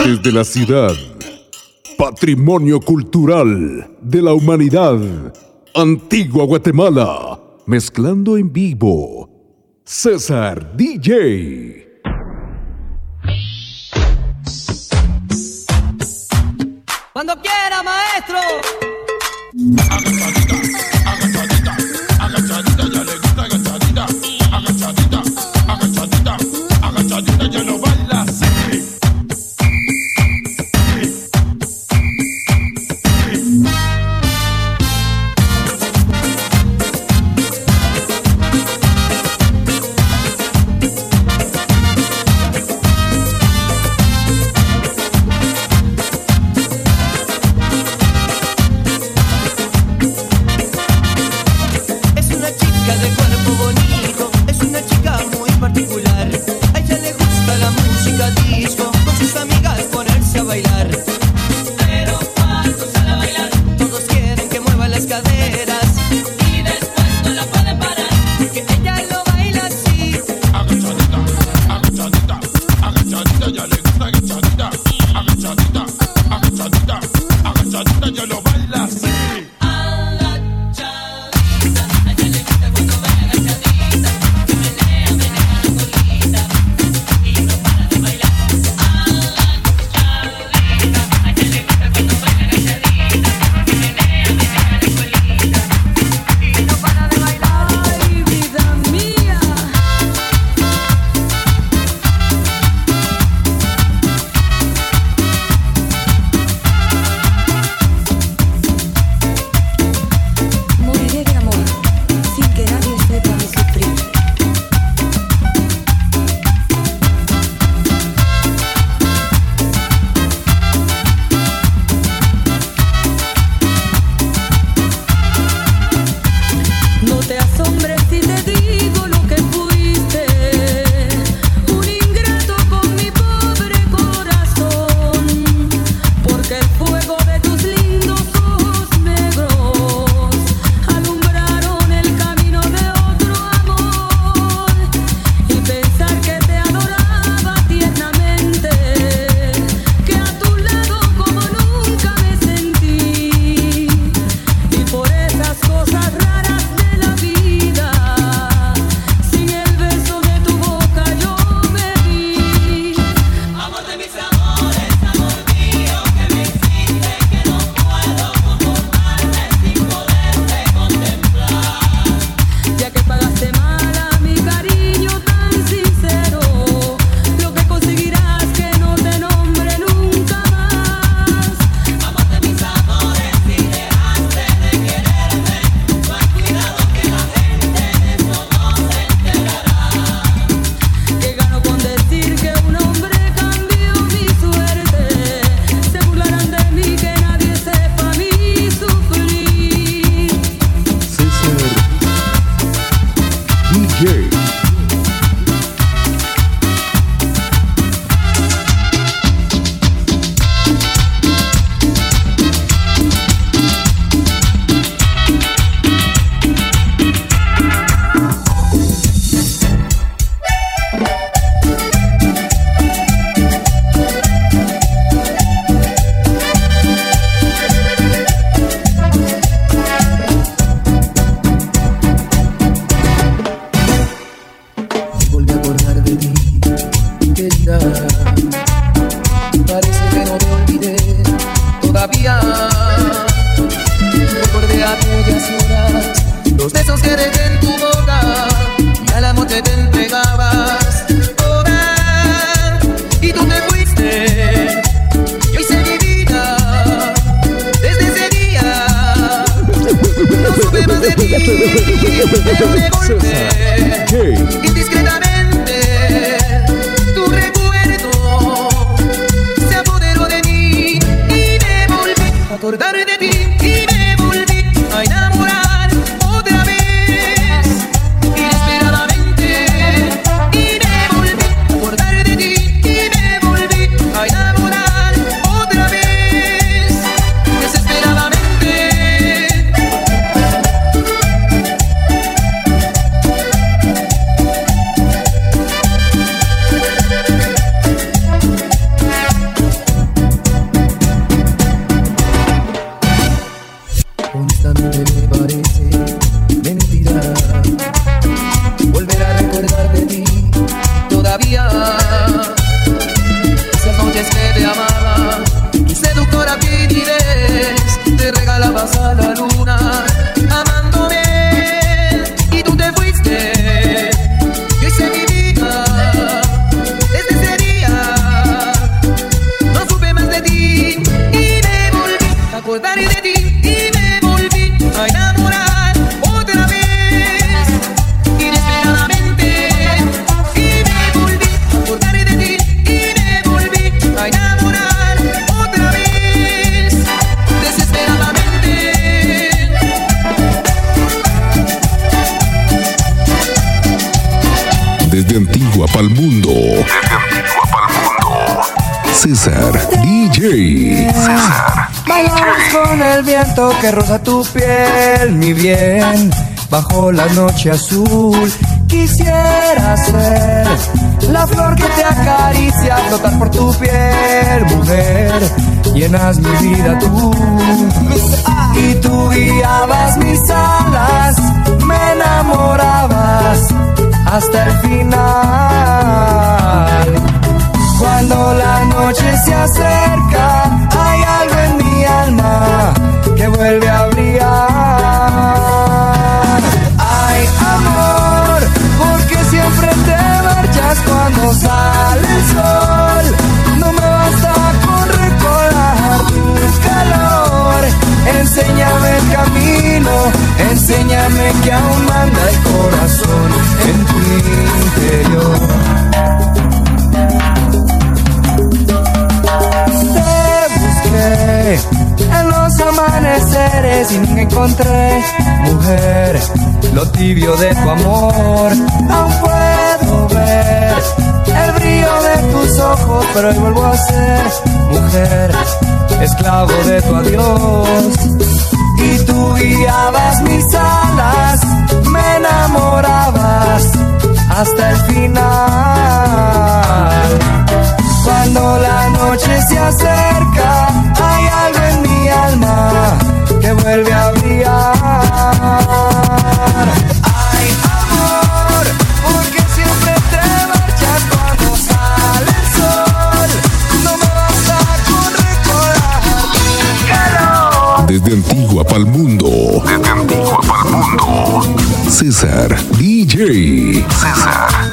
partes de la ciudad. Patrimonio cultural de la humanidad. Antigua Guatemala. Mezclando en vivo. César DJ. Cuando quiera, maestro. Agachadita, agachadita, agachadita, ya le gusta agachadita, agachadita, agachadita, agachadita, ya no va. Agachadita, agachadita, agachadita, agachadita, yo lo arrecha, arrecha, noche azul quisiera ser la flor que te acaricia, flotar por tu piel, mujer. Llenas mi vida tú y tú guiabas mis alas, me enamorabas hasta el final. Cuando la noche se acerca, hay algo en mi alma que vuelve a sale el sol. No me basta con recordar tu calor. Enséñame el camino, enséñame que aún manda el corazón en tu interior. Te busqué en los amaneceres y nunca encontré, mujer, lo tibio de tu amor. Aún puedo ver el brillo de tus ojos, pero hoy vuelvo a ser, mujer, esclavo de tu adiós. Y tú guiabas mis alas, me enamorabas hasta el final. César DJ. César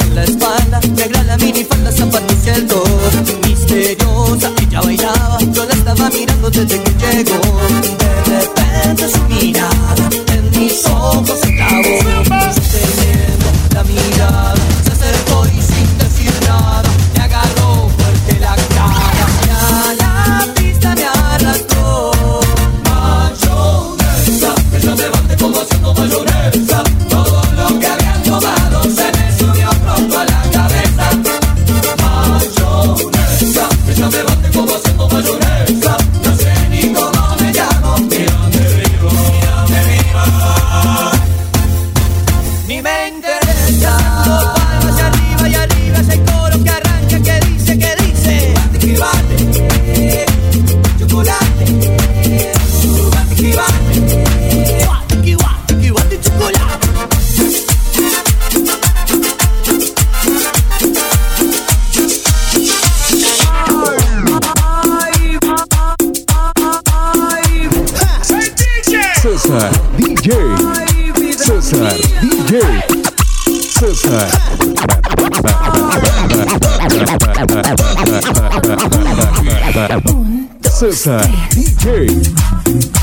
En La espalda, negra la minifalda, zapatos y el misteriosa. Ella bailaba, yo la estaba mirando desde que llegó. César DJ. César. César DJ.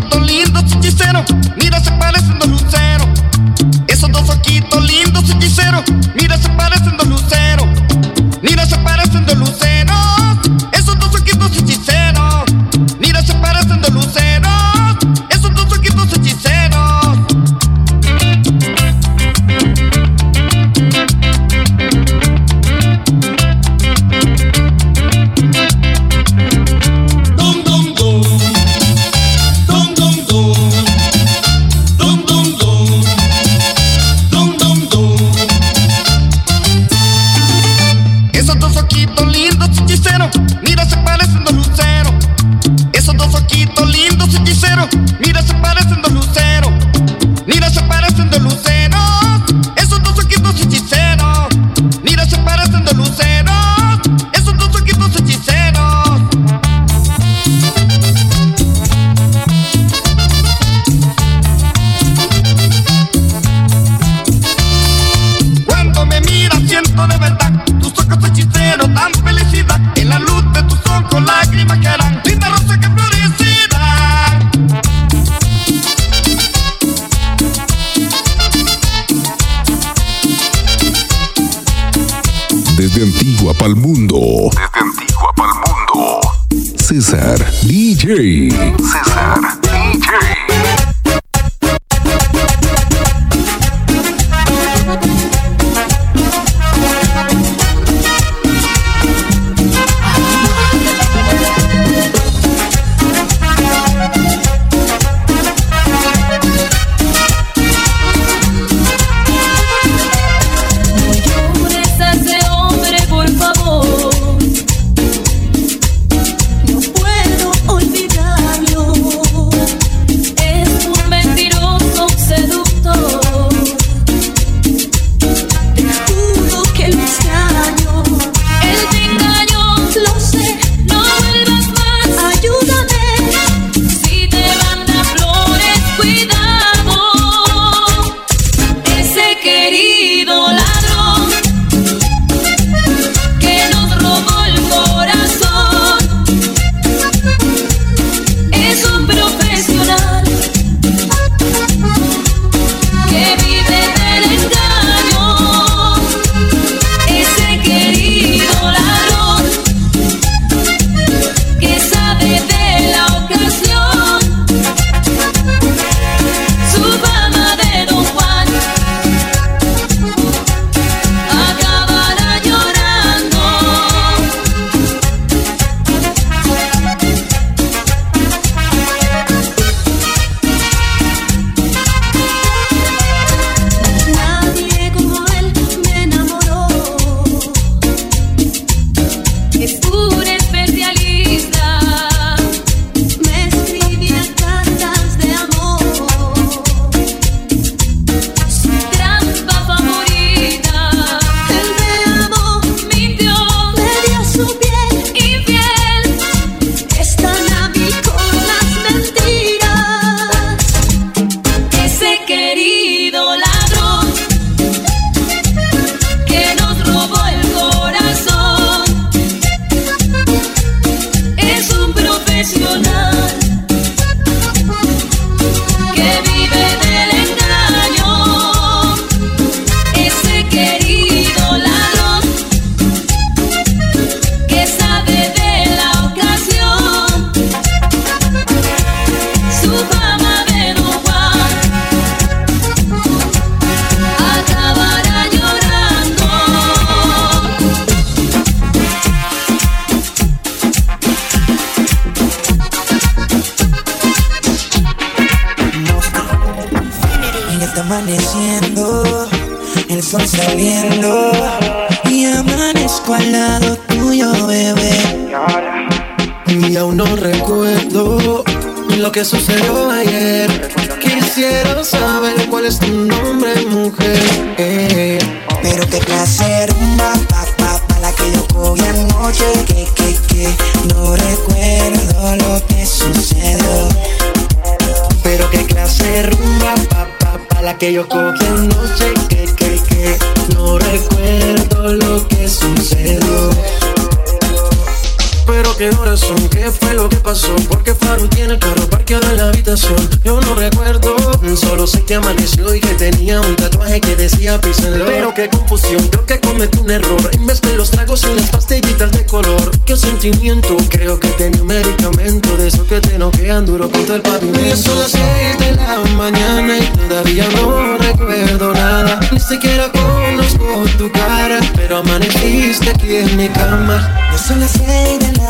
ojitos lindos, hechicero, mira, se parecen dos luceros. Esos dos ojitos lindos, hechicero, mira, se parecen dos luceros. César DJ. César Pero qué horas son, qué fue lo que pasó, porque Faru tiene el carro parqueado en la habitación. Yo no recuerdo, solo sé que amaneció y que tenía un tatuaje que decía písenlo. Pero qué confusión, creo que cometí un error. En vez de los tragos y las pastillitas de color, qué sentimiento, creo que tenía un medicamento de eso que te noquean duro contra el pavimento. Y son las seis de la mañana y todavía no recuerdo nada. Ni siquiera conozco tu cara, pero amaneciste aquí en mi cama. Ya son las seis de la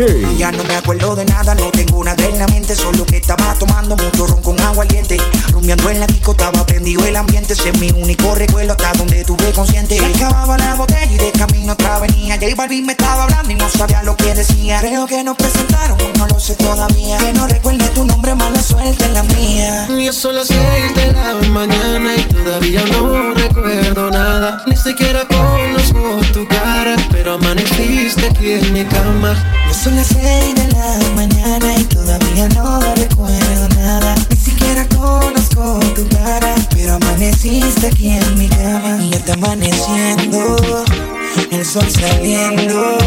DJ. Ya no me acuerdo de nada, no tengo una de la mente, solo que estaba tomando mucho ron con agua caliente. Rumiando en la disco, estaba prendido el ambiente, ese es mi único recuerdo hasta donde tuve consciente. Se acababa la botella y de camino otra venía. J Balvin me estaba hablando y no sabía lo que decía. Creo que nos presentaron, no lo sé todavía. Que no recuerde tu nombre, mala suerte en la mía. Y son las seis de la mañana y todavía no recuerdo nada. Ni siquiera conozco tu cara, pero amaneciste aquí en mi cama. Son las seis de la mañana y todavía no recuerdo nada. Ni siquiera conozco tu cara, pero amaneciste aquí en mi cama. Y está amaneciendo, el sol saliendo.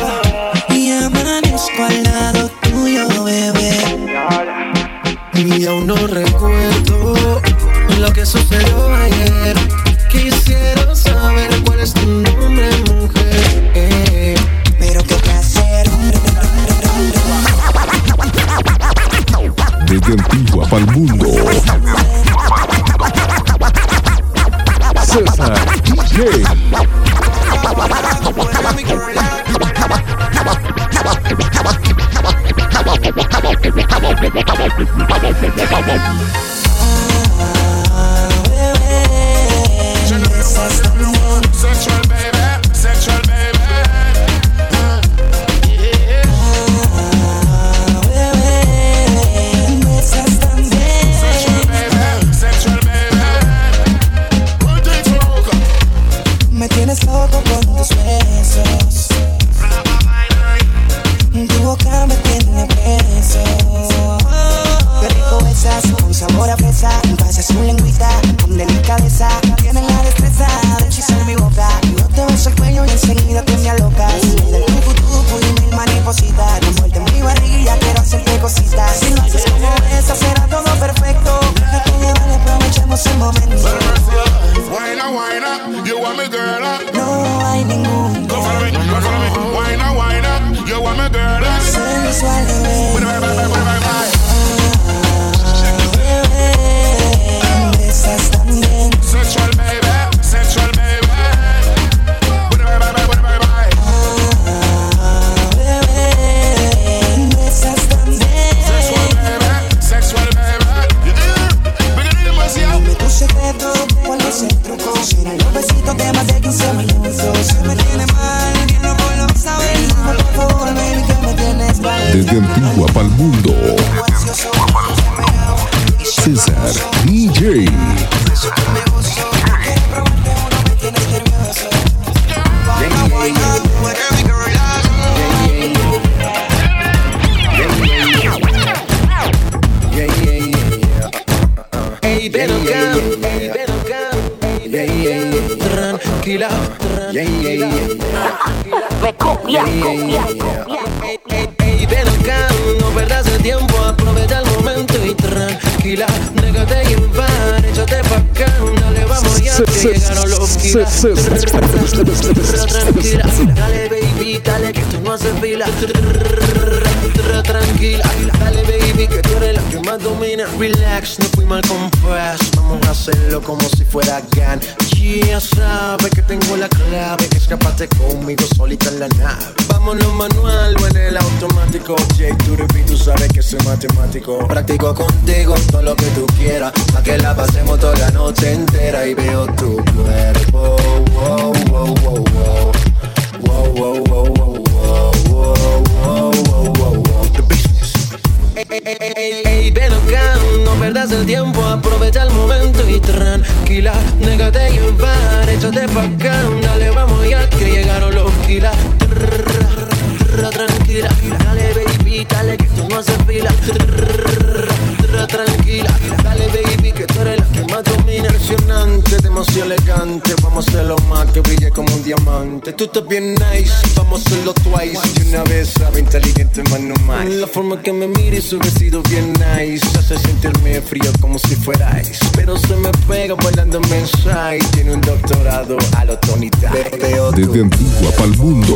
Desde Antigua para el mundo. César DJ. Échate pa' acá, dale, vamos ya, que llegaron los giras. Tranquila, dale baby, dale que tú no haces fila. Tranquila, dale baby, que tú eres la que más domina. Relax, no fui mal compás, vamos a hacerlo como si fuera GAN. Ya sabes que tengo la clave, escapate conmigo solita en la nave. Vámonos manual o en el automático. J, tú repeat, tú sabes que soy matemático. Practico contigo todo lo que tú quieras, pa' que la pasemos toda la noche entera y veo tu cuerpo. Wow, wow, wow, wow. Wow, wow, wow, wow, wow, wow, wow, wow, wow. The business. Ey, ey, ey, ey, ven acá, no perdas el tiempo, aprovecha el momento y tranquila, déjate llevar, échate pa' acá, dale, vamos ya, que llegaron los gilas. Tranquila, dale baby, dale que tú no haces fila. Tranquila, dale baby, que tú eres la que más domina. Impresionante, demasiado elegante, vamos a hacerlo más que brille como un diamante. Tú estás bien nice, vamos a hacerlo twice. Y una vez sabe inteligente, más no más. La forma que me mires, su vestido bien nice. Hace sentirme frío como si fuera ice. Pero se me pega bailando mensaje. Tiene un doctorado a lo Tony Dice. Veo tu Desde Antigua para el mundo.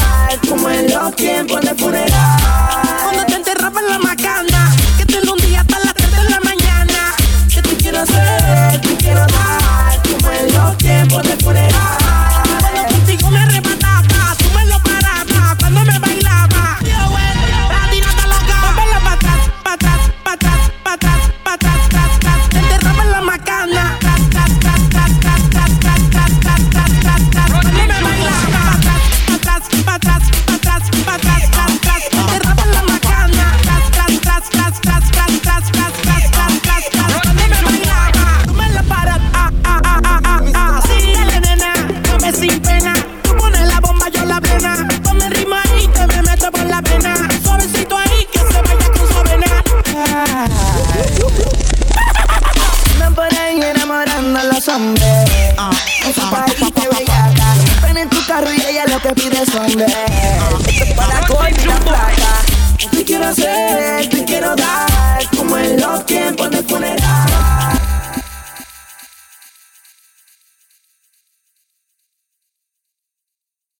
tiempo de funeral.